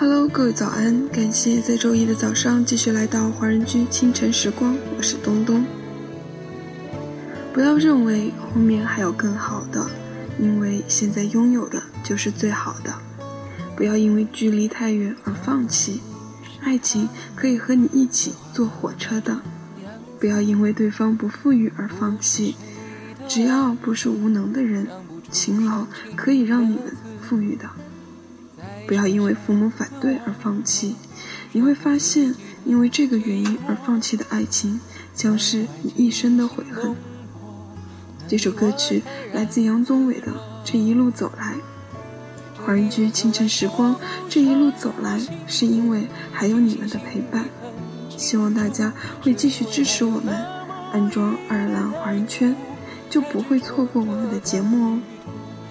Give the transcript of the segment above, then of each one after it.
Hello，各位早安！感谢在周一的早上继续来到华人居清晨时光，我是东东。不要认为后面还有更好的，因为现在拥有的就是最好的。不要因为距离太远而放弃，爱情可以和你一起坐火车的。不要因为对方不富裕而放弃，只要不是无能的人，勤劳可以让你们富裕的。不要因为父母反对而放弃，你会发现，因为这个原因而放弃的爱情，将是你一生的悔恨。这首歌曲来自杨宗纬的《这一路走来》，华人居清晨时光，这一路走来，是因为还有你们的陪伴。希望大家会继续支持我们，安装爱尔兰华人圈，就不会错过我们的节目哦。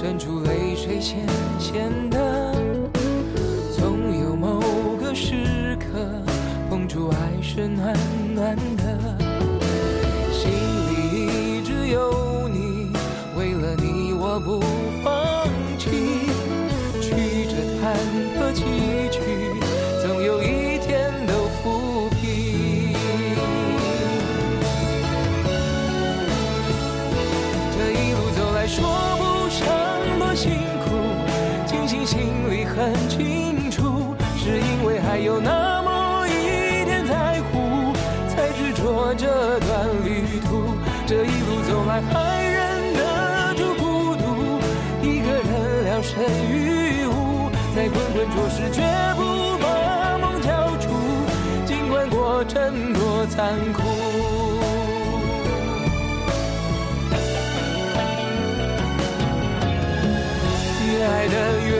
渗出泪水咸咸的，总有某个时刻，碰触爱是暖暖的。心里一直有你，为了你我不放弃，曲折坎坷崎岖，总有一天都抚平。这一路走来说不，心里很清楚，是因为还有那么一点在乎，才执着这段旅途。这一路走来还。忍得住孤独，一个人聊胜于无，在滚滚浊世，绝不把梦交出，尽管过程多残酷。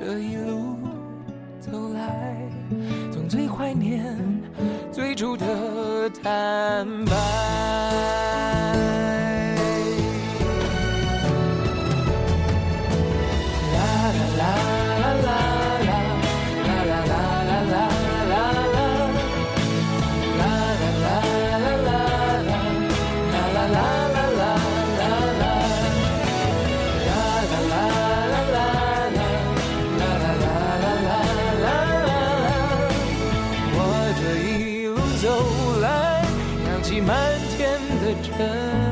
这一路走来。总最怀念最初的坦白。满天的尘。